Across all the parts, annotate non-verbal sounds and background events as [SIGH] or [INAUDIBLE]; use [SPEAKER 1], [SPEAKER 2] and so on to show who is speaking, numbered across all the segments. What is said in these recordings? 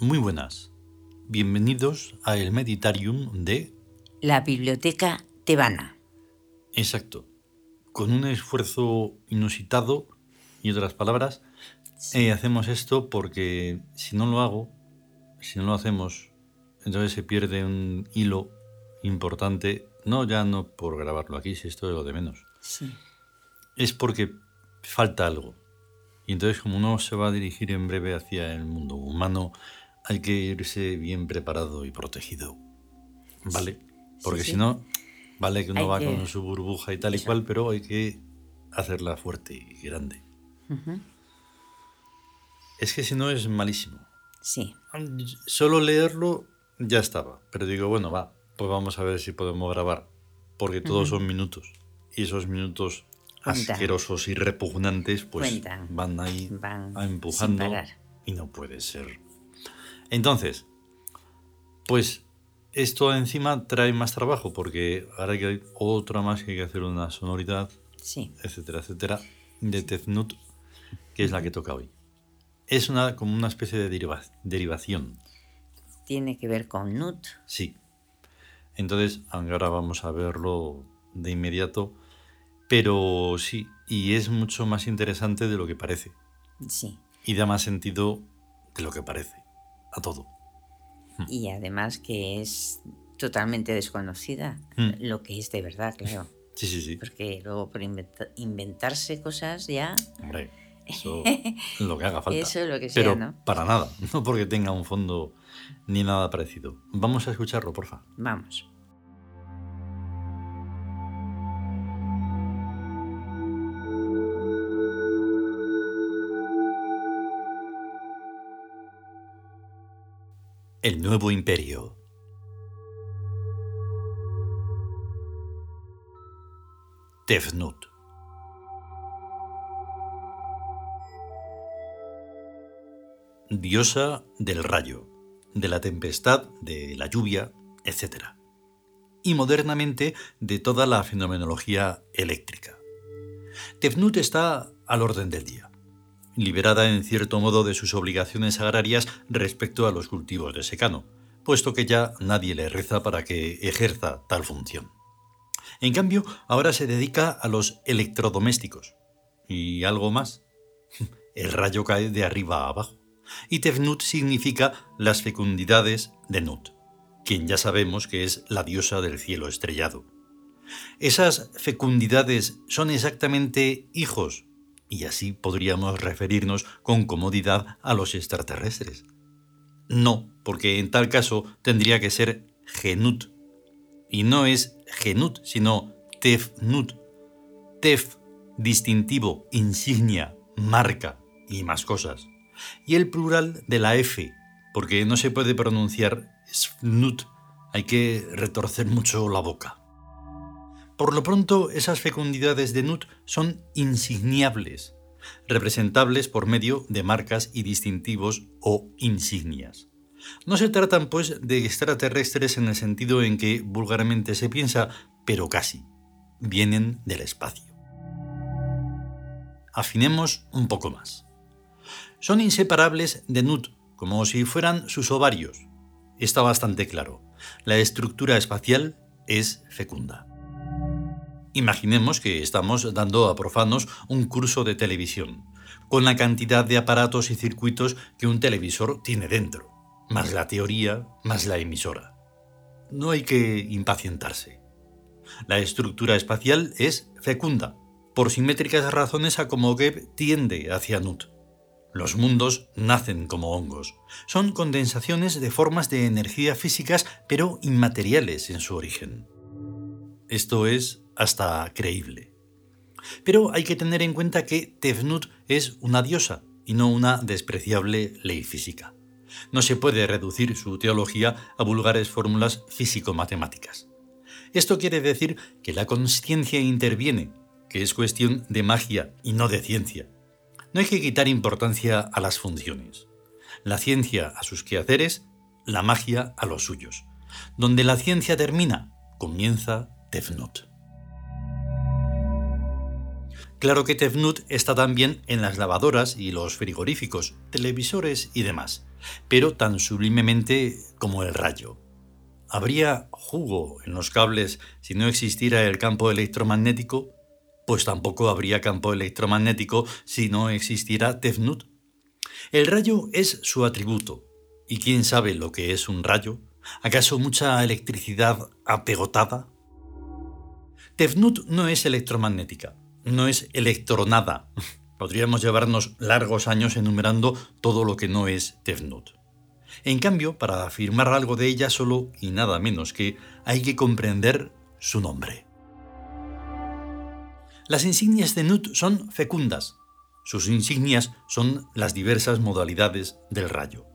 [SPEAKER 1] Muy buenas. Bienvenidos a el Meditarium de...
[SPEAKER 2] La Biblioteca Tebana.
[SPEAKER 1] Exacto. Con un esfuerzo inusitado y otras palabras, eh, hacemos esto porque si no lo hago, si no lo hacemos, entonces se pierde un hilo importante, no ya no por grabarlo aquí, si esto es lo de menos.
[SPEAKER 2] Sí.
[SPEAKER 1] Es porque falta algo. Y entonces como uno se va a dirigir en breve hacia el mundo humano, hay que irse bien preparado y protegido. ¿Vale? Porque
[SPEAKER 2] sí.
[SPEAKER 1] si no, vale que uno
[SPEAKER 2] Hay
[SPEAKER 1] va
[SPEAKER 2] que-
[SPEAKER 1] con su burbuja y tal y cual, pero hay que hacerla fuerte y grande. Es que si no es malísimo.
[SPEAKER 2] Sí.
[SPEAKER 1] Solo leerlo ya estaba. Pero digo, bueno, va, pues vamos a ver si podemos grabar. Porque todos son minutos. Y esos minutos asquerosos y repugnantes, pues van ahí
[SPEAKER 2] Van
[SPEAKER 1] a empujando. Y no puede ser. Entonces, pues esto encima trae más trabajo porque ahora que hay otra más que hay que hacer una sonoridad,
[SPEAKER 2] Sí.
[SPEAKER 1] etcétera, etcétera, de Teznut, que es la que toca hoy. Es una como una especie de deriva- derivación,
[SPEAKER 2] Tiene que ver con Nut.
[SPEAKER 1] sí. Entonces, ahora vamos a verlo de inmediato, pero sí, y es mucho más interesante de lo que parece,
[SPEAKER 2] Sí.
[SPEAKER 1] y da más sentido de lo que parece, a todo.
[SPEAKER 2] Y además que es totalmente desconocida.
[SPEAKER 1] Mm.
[SPEAKER 2] Lo que es de verdad, claro. [LAUGHS]
[SPEAKER 1] Sí, sí, sí.
[SPEAKER 2] Porque luego por inventa- inventarse cosas ya...
[SPEAKER 1] Hombre, eso [LAUGHS] lo que haga falta.
[SPEAKER 2] Eso lo que sea,
[SPEAKER 1] Pero
[SPEAKER 2] ¿no?
[SPEAKER 1] para nada, [LAUGHS] no porque tenga un fondo ni nada parecido. Vamos a escucharlo, porfa.
[SPEAKER 2] Vamos.
[SPEAKER 1] El nuevo imperio. Tefnut. Diosa del rayo, de la tempestad, de la lluvia, etc. Y modernamente de toda la fenomenología eléctrica. Tefnut está al orden del día liberada en cierto modo de sus obligaciones agrarias respecto a los cultivos de secano, puesto que ya nadie le reza para que ejerza tal función. En cambio, ahora se dedica a los electrodomésticos. Y algo más. [LAUGHS] El rayo cae de arriba a abajo. Y Tefnut significa las fecundidades de Nut, quien ya sabemos que es la diosa del cielo estrellado. Esas fecundidades son exactamente hijos y así podríamos referirnos con comodidad a los extraterrestres. No, porque en tal caso tendría que ser Genut. Y no es Genut, sino Tefnut. Tef, distintivo, insignia, marca y más cosas. Y el plural de la F, porque no se puede pronunciar Snut, hay que retorcer mucho la boca. Por lo pronto, esas fecundidades de Nut son insigniables, representables por medio de marcas y distintivos o insignias. No se tratan, pues, de extraterrestres en el sentido en que vulgarmente se piensa, pero casi. Vienen del espacio. Afinemos un poco más. Son inseparables de Nut, como si fueran sus ovarios. Está bastante claro. La estructura espacial es fecunda. Imaginemos que estamos dando a profanos un curso de televisión, con la cantidad de aparatos y circuitos que un televisor tiene dentro, más la teoría, más la emisora. No hay que impacientarse. La estructura espacial es fecunda. Por simétricas razones Akomogeb tiende hacia Nut. Los mundos nacen como hongos. Son condensaciones de formas de energía físicas pero inmateriales en su origen. Esto es hasta creíble. Pero hay que tener en cuenta que Tefnut es una diosa y no una despreciable ley física. No se puede reducir su teología a vulgares fórmulas físico-matemáticas. Esto quiere decir que la conciencia interviene, que es cuestión de magia y no de ciencia. No hay que quitar importancia a las funciones. La ciencia a sus quehaceres, la magia a los suyos. Donde la ciencia termina, comienza Tefnut. Claro que Tefnut está también en las lavadoras y los frigoríficos, televisores y demás. pero tan sublimemente como el rayo. ¿Habría jugo en los cables si no existiera el campo electromagnético? Pues tampoco habría campo electromagnético si no existiera Tefnut. El rayo es su atributo. ¿Y quién sabe lo que es un rayo? ¿Acaso mucha electricidad apegotada? Tefnut no es electromagnética, no es electronada. Podríamos llevarnos largos años enumerando todo lo que no es Tefnut. En cambio, para afirmar algo de ella solo y nada menos que hay que comprender su nombre. Las insignias de Nut son fecundas. Sus insignias son las diversas modalidades del rayo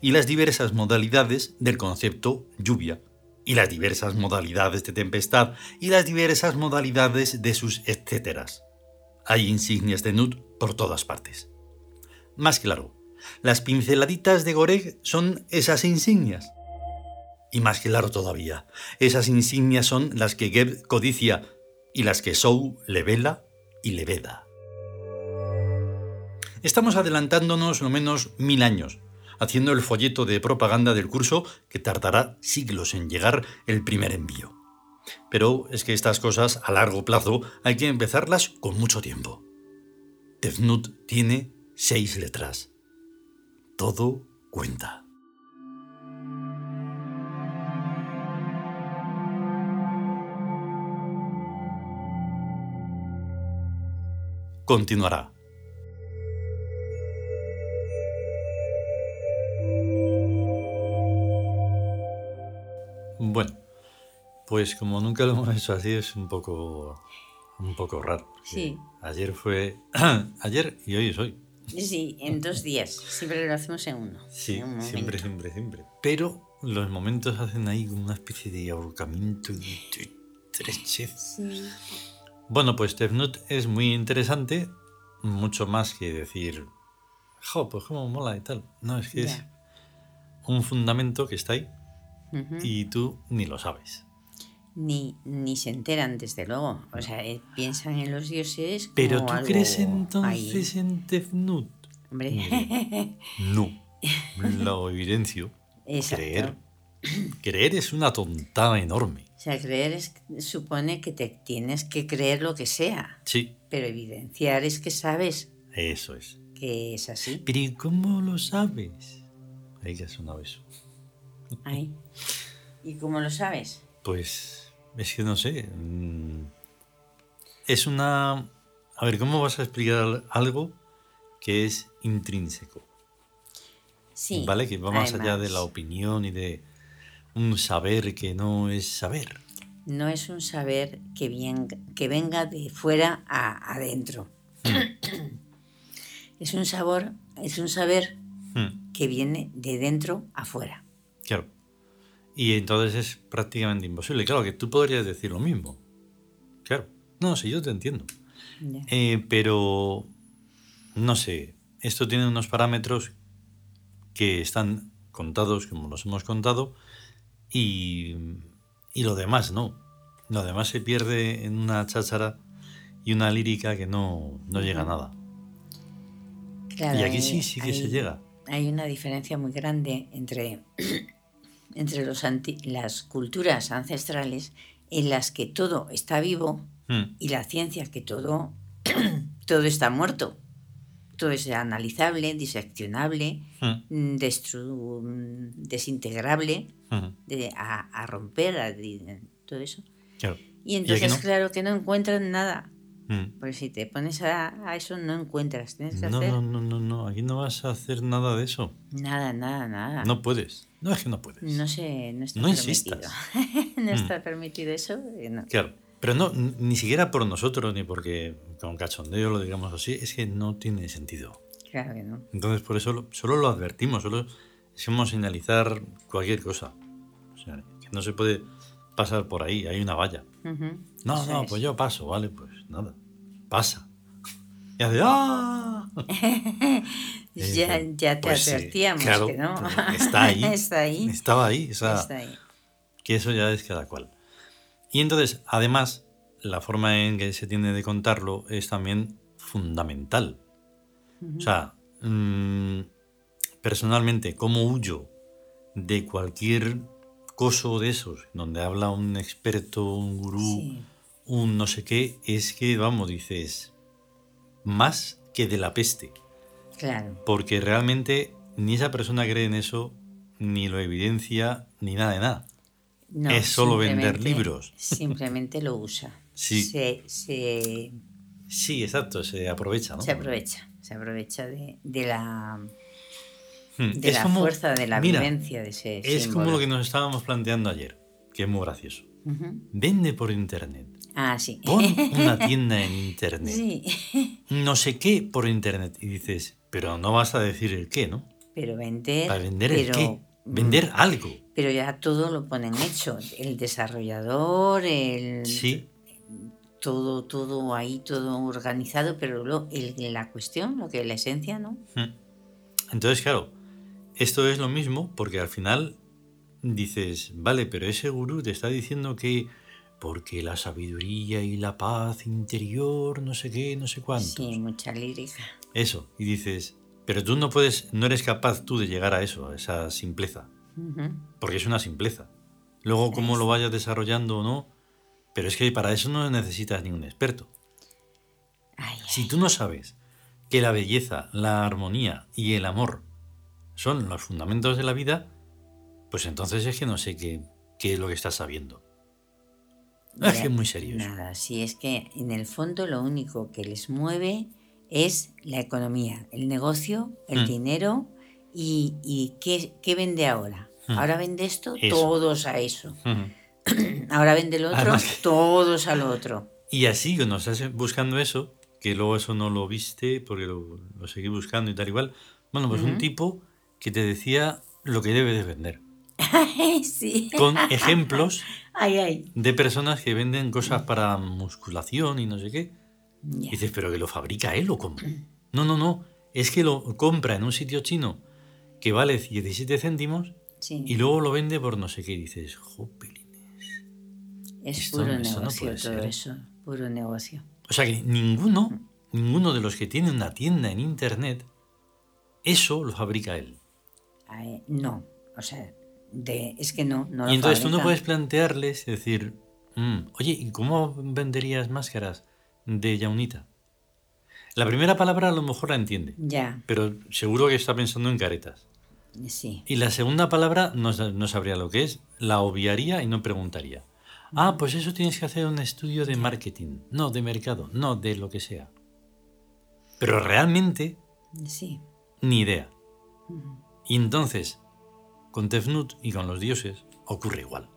[SPEAKER 1] y las diversas modalidades del concepto lluvia y las diversas modalidades de tempestad y las diversas modalidades de sus etcéteras. Hay insignias de Nut por todas partes. Más claro, las pinceladitas de Goreg son esas insignias. Y más claro todavía, esas insignias son las que Geb codicia y las que Sou le vela y le veda. Estamos adelantándonos lo menos mil años, haciendo el folleto de propaganda del curso que tardará siglos en llegar el primer envío. Pero es que estas cosas a largo plazo hay que empezarlas con mucho tiempo. Tefnut tiene seis letras. Todo cuenta. Continuará. Pues como nunca lo [LAUGHS] hemos hecho así es un poco un poco raro.
[SPEAKER 2] Sí.
[SPEAKER 1] Ayer fue [CLEARS THROAT] ayer y hoy es hoy.
[SPEAKER 2] Sí, en dos días. Siempre lo hacemos en uno.
[SPEAKER 1] Sí,
[SPEAKER 2] en un
[SPEAKER 1] siempre, siempre, siempre. Pero los momentos hacen ahí una especie de ahorcamiento y de estrechez.
[SPEAKER 2] Sí.
[SPEAKER 1] Bueno, pues Tefnut es muy interesante, mucho más que decir, jo, pues cómo mola y tal. No, es que es un fundamento que está ahí y tú ni lo sabes.
[SPEAKER 2] Ni, ni se enteran, desde luego. O sea, eh, piensan en los dioses.
[SPEAKER 1] Pero
[SPEAKER 2] como
[SPEAKER 1] tú
[SPEAKER 2] algo
[SPEAKER 1] crees
[SPEAKER 2] ahí.
[SPEAKER 1] entonces en Tefnut.
[SPEAKER 2] Hombre, [LAUGHS]
[SPEAKER 1] No, lo evidencio.
[SPEAKER 2] exacto.
[SPEAKER 1] Creer. Creer es una tontada enorme.
[SPEAKER 2] O sea, creer es, supone que te tienes que creer lo que sea.
[SPEAKER 1] Sí,
[SPEAKER 2] Pero evidenciar es que sabes
[SPEAKER 1] eso es.
[SPEAKER 2] que es así.
[SPEAKER 1] Pero ¿y cómo lo sabes? Ahí que ha sonado eso.
[SPEAKER 2] Ahí. ¿Y cómo lo sabes?
[SPEAKER 1] Pues es que no sé. mm, Es una... A ver, ¿cómo vas a explicar algo que es intrínseco?
[SPEAKER 2] Sí.
[SPEAKER 1] ¿Vale? Que va más allá de la opinión y de un saber que no es saber.
[SPEAKER 2] No es un saber que, bien, que venga de fuera a adentro. es un sabor, es un saber
[SPEAKER 1] Hmm,
[SPEAKER 2] que viene de dentro a fuera.
[SPEAKER 1] claro. Y entonces es prácticamente imposible. Claro que tú podrías decir lo mismo. Claro. No, sí, yo te entiendo. Eh, pero, no sé, esto tiene unos parámetros que están contados como los hemos contado y, y lo demás no. Lo demás se pierde en una cháchara y una lírica que no, no llega a nada.
[SPEAKER 2] Claro,
[SPEAKER 1] y aquí
[SPEAKER 2] hay-
[SPEAKER 1] sí, sí que se llega.
[SPEAKER 2] Hay una diferencia muy grande entre, entre los anti- las culturas ancestrales en las que todo está vivo
[SPEAKER 1] Mm,
[SPEAKER 2] y la ciencia que todo, [CLEARS THROAT] todo está muerto. Todo es analizable, diseccionable,
[SPEAKER 1] mm,
[SPEAKER 2] mm, destru- mm, desintegrable,
[SPEAKER 1] mm,
[SPEAKER 2] de- a, a romper, a todo eso.
[SPEAKER 1] claro.
[SPEAKER 2] Y entonces,
[SPEAKER 1] no?
[SPEAKER 2] claro que no encuentran nada. Porque si te pones a, a eso, no encuentras. Tienes que
[SPEAKER 1] No,
[SPEAKER 2] hacer
[SPEAKER 1] no, no, no, no, aquí no vas a hacer nada de eso.
[SPEAKER 2] nada, nada, nada.
[SPEAKER 1] No puedes. No es que no puedes.
[SPEAKER 2] No sé, no está
[SPEAKER 1] No
[SPEAKER 2] permitido.
[SPEAKER 1] insistas. [LAUGHS]
[SPEAKER 2] no
[SPEAKER 1] Mm.
[SPEAKER 2] está permitido eso. eh, no.
[SPEAKER 1] Claro, pero no, ni siquiera por nosotros, ni porque con cachondeo lo digamos así, es que no tiene sentido.
[SPEAKER 2] Claro que no.
[SPEAKER 1] Entonces por eso lo- solo lo advertimos, solo como señalizar cualquier cosa. O sea, que no se puede pasar por ahí, hay una valla.
[SPEAKER 2] Ujú,
[SPEAKER 1] No,
[SPEAKER 2] eso
[SPEAKER 1] no,
[SPEAKER 2] es.
[SPEAKER 1] pues yo paso, vale, pues nada, pasa. [LAUGHS] Y hace ¡ah! [LAUGHS]
[SPEAKER 2] ya,
[SPEAKER 1] Eh,
[SPEAKER 2] ya te
[SPEAKER 1] pues sí,
[SPEAKER 2] advertíamos
[SPEAKER 1] claro,
[SPEAKER 2] que no.
[SPEAKER 1] pues está ahí. [LAUGHS]
[SPEAKER 2] está ahí.
[SPEAKER 1] Estaba ahí, o sea,
[SPEAKER 2] está ahí.
[SPEAKER 1] que eso ya es cada cual. Y entonces, además, la forma en que se tiene de contarlo es también fundamental. O sea, mm, personalmente, cómo huyo de cualquier coso de esos, donde habla un experto, un gurú,
[SPEAKER 2] Sí.
[SPEAKER 1] un no sé qué, es que, vamos, dices, más que de la peste.
[SPEAKER 2] Claro.
[SPEAKER 1] Porque realmente ni esa persona cree en eso, ni lo evidencia, ni nada de nada.
[SPEAKER 2] No,
[SPEAKER 1] Es solo vender libros. [LAUGHS]
[SPEAKER 2] Simplemente lo usa.
[SPEAKER 1] Sí.
[SPEAKER 2] Se, se,
[SPEAKER 1] Sí, exacto, se aprovecha, ¿no?
[SPEAKER 2] se aprovecha. Se aprovecha de, de la,
[SPEAKER 1] Hmm,
[SPEAKER 2] de la
[SPEAKER 1] como-
[SPEAKER 2] fuerza de la
[SPEAKER 1] mira,
[SPEAKER 2] vivencia de ese
[SPEAKER 1] Es
[SPEAKER 2] símbolo.
[SPEAKER 1] como lo que nos estábamos planteando ayer, que es muy gracioso. Vende por internet.
[SPEAKER 2] Ah, sí.
[SPEAKER 1] Pon [LAUGHS] una tienda en internet.
[SPEAKER 2] Sí.
[SPEAKER 1] No sé qué por internet. Y dices, pero no vas a decir el qué, ¿no?
[SPEAKER 2] Pero vender.
[SPEAKER 1] Para vender
[SPEAKER 2] pero,
[SPEAKER 1] el qué.
[SPEAKER 2] mm,
[SPEAKER 1] Vender algo.
[SPEAKER 2] Pero ya todo lo ponen hecho. El desarrollador, el.
[SPEAKER 1] Sí.
[SPEAKER 2] Todo, todo ahí, todo organizado, pero lo, el- la cuestión, lo que es la esencia, ¿no?
[SPEAKER 1] Hmm. Entonces, claro, esto es lo mismo porque al final dices, vale, pero ese gurú te está diciendo que porque la sabiduría y la paz interior, no sé qué, no sé cuántos.
[SPEAKER 2] Sí, mucha lírica.
[SPEAKER 1] Eso. Y dices, pero tú no puedes, no eres capaz tú de llegar a eso, a esa simpleza. Porque es una simpleza. Luego, cómo lo vayas desarrollando o no, pero es que para eso no necesitas ningún experto.
[SPEAKER 2] Ay, ay.
[SPEAKER 1] Si tú no sabes que la belleza, la armonía y el amor son los fundamentos de la vida, pues entonces es que no sé qué, qué es lo que estás sabiendo. Es que es muy serio.
[SPEAKER 2] Nada, sí, es que en el fondo lo único que les mueve es la economía, el negocio, el
[SPEAKER 1] Mm.
[SPEAKER 2] dinero y, y ¿qué, qué vende ahora.
[SPEAKER 1] Mm.
[SPEAKER 2] Ahora vende esto,
[SPEAKER 1] Eso.
[SPEAKER 2] todos a eso.
[SPEAKER 1] Ujú. [CLEARS THROAT]
[SPEAKER 2] Ahora vende el otro,
[SPEAKER 1] Además que-
[SPEAKER 2] todos al otro.
[SPEAKER 1] Y así cuando estás buscando eso, que luego eso no lo viste porque lo, lo seguí buscando y tal igual, bueno, pues un tipo que te decía lo que debe de vender. [LAUGHS]
[SPEAKER 2] sí.
[SPEAKER 1] Con ejemplos [LAUGHS]
[SPEAKER 2] Ay, ay.
[SPEAKER 1] de personas que venden cosas para musculación y no sé qué. Y dices, ¿pero que lo fabrica él o cómo? No, no, no. Es que lo compra en un sitio chino que vale 17 céntimos
[SPEAKER 2] Sí.
[SPEAKER 1] y luego lo vende por no sé qué. Y dices, jopelines.
[SPEAKER 2] es
[SPEAKER 1] esto-
[SPEAKER 2] puro
[SPEAKER 1] esto no
[SPEAKER 2] negocio
[SPEAKER 1] puede
[SPEAKER 2] todo eso. Puro negocio.
[SPEAKER 1] O sea que ninguno, ninguno de los que tiene una tienda en internet, eso lo fabrica él.
[SPEAKER 2] Ay, no, o sea, de, es que no. no
[SPEAKER 1] y entonces tú no puedes plantearles y decir, "Mm, oye, ¿y cómo venderías máscaras de yaunita? La primera palabra a lo mejor la entiende,
[SPEAKER 2] Ya,
[SPEAKER 1] pero seguro que está pensando en caretas.
[SPEAKER 2] sí.
[SPEAKER 1] Y la segunda palabra no, sa- no sabría lo que es, la obviaría y no preguntaría. Ah, pues eso tienes que hacer un estudio de marketing, no de mercado, no de lo que sea. Pero realmente,
[SPEAKER 2] Sí.
[SPEAKER 1] ni idea. Y entonces, con Tefnut y con los dioses ocurre igual.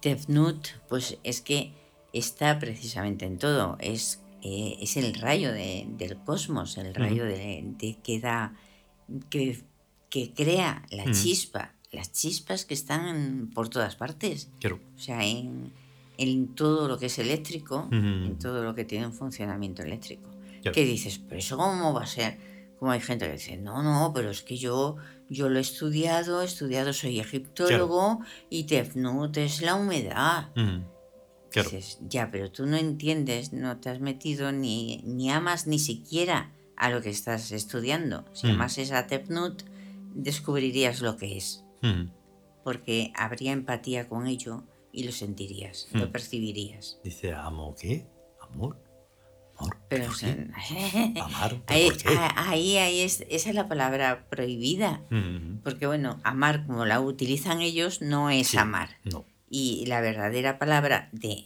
[SPEAKER 2] Tefnut, pues es que está precisamente en todo. Es, eh, es el rayo de- del cosmos, el rayo de, de que da, que, que crea la
[SPEAKER 1] Ujú.
[SPEAKER 2] chispa, las chispas que están por todas partes.
[SPEAKER 1] Claro.
[SPEAKER 2] O sea, en, en todo lo que es eléctrico,
[SPEAKER 1] Ujú.
[SPEAKER 2] en todo lo que tiene un funcionamiento eléctrico.
[SPEAKER 1] Claro.
[SPEAKER 2] ¿Qué dices? ¿Pero eso cómo va a ser? Como hay gente que dice, no, no, pero es que yo, yo lo he estudiado, he estudiado, soy egiptólogo y Tefnut es la humedad.
[SPEAKER 1] Claro.
[SPEAKER 2] Dices, ya, pero tú no entiendes, no te has metido ni, ni amas ni siquiera a lo que estás estudiando. Si
[SPEAKER 1] Mm.
[SPEAKER 2] amases a Tefnut, descubrirías lo que es,
[SPEAKER 1] Ujú.
[SPEAKER 2] porque habría empatía con ello y lo sentirías, lo
[SPEAKER 1] Mm.
[SPEAKER 2] percibirías.
[SPEAKER 1] Dice, ¿amo qué? ¿Amor? ¿Amor?
[SPEAKER 2] Pero
[SPEAKER 1] ¿Por qué? [LAUGHS] ¿Amar? ¿Pero
[SPEAKER 2] ahí,
[SPEAKER 1] por qué?
[SPEAKER 2] ahí, ahí es, esa es la palabra prohibida. Porque bueno, amar como la utilizan ellos no es
[SPEAKER 1] Sí.
[SPEAKER 2] amar.
[SPEAKER 1] No.
[SPEAKER 2] Y la verdadera palabra de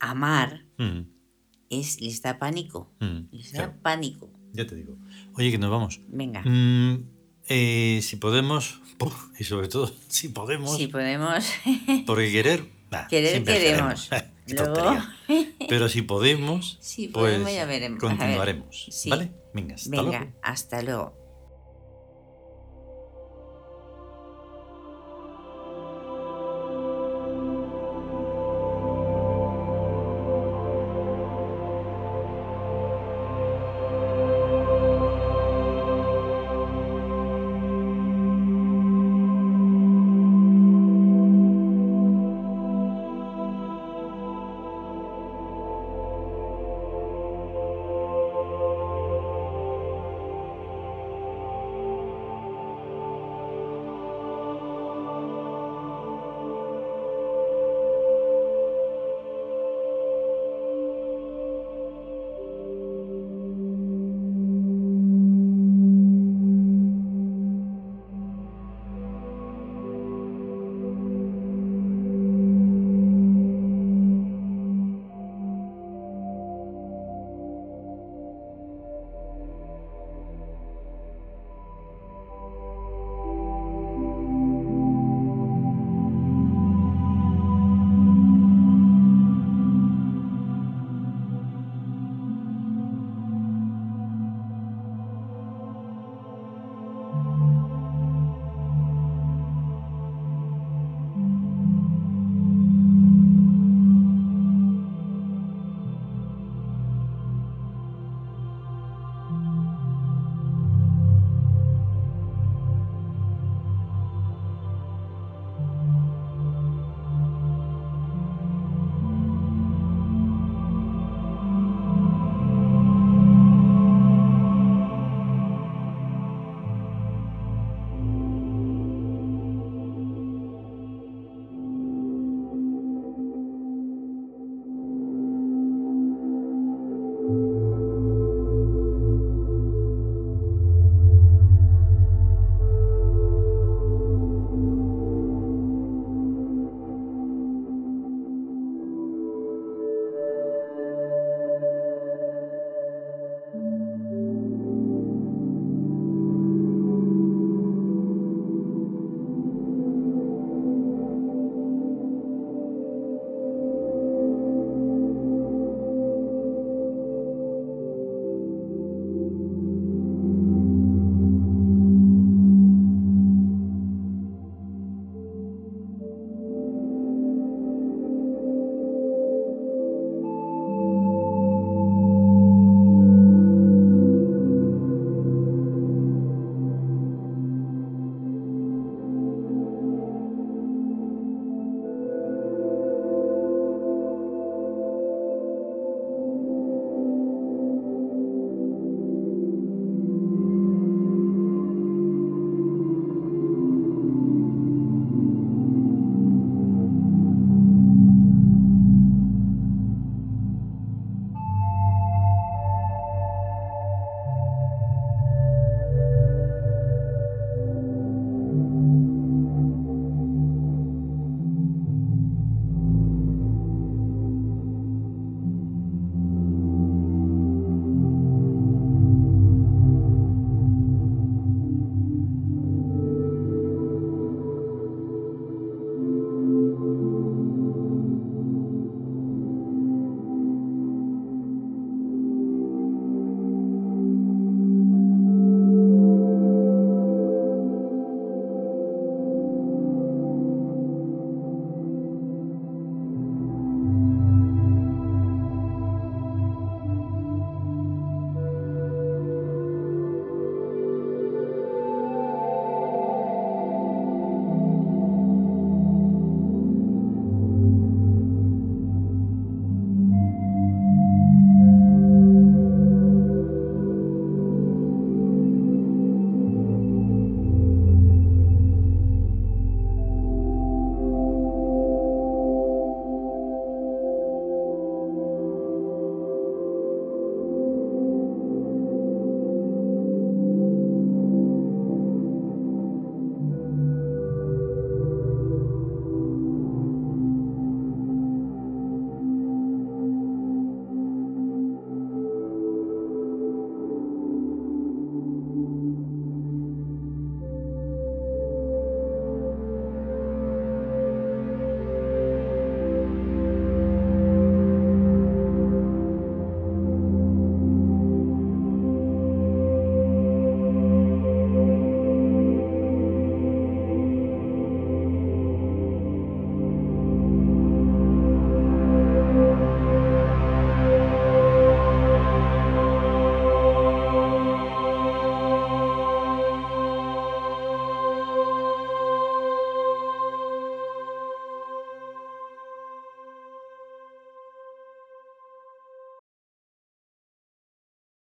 [SPEAKER 2] amar
[SPEAKER 1] Ujú.
[SPEAKER 2] es les da pánico.
[SPEAKER 1] Ujú.
[SPEAKER 2] Les da
[SPEAKER 1] Claro.
[SPEAKER 2] pánico.
[SPEAKER 1] Ya te digo. Oye, que nos vamos.
[SPEAKER 2] Venga.
[SPEAKER 1] Mm, eh, si podemos, [LAUGHS] y sobre todo si podemos,
[SPEAKER 2] Si podemos. [LAUGHS]
[SPEAKER 1] porque querer, nah,
[SPEAKER 2] Querer queremos. [LAUGHS] Luego-.
[SPEAKER 1] Pero si podemos,
[SPEAKER 2] Si
[SPEAKER 1] pues
[SPEAKER 2] podemos, ya veremos.
[SPEAKER 1] Continuaremos.
[SPEAKER 2] Sí.
[SPEAKER 1] ¿Vale? Venga, hasta
[SPEAKER 2] Venga,
[SPEAKER 1] luego.
[SPEAKER 2] hasta luego.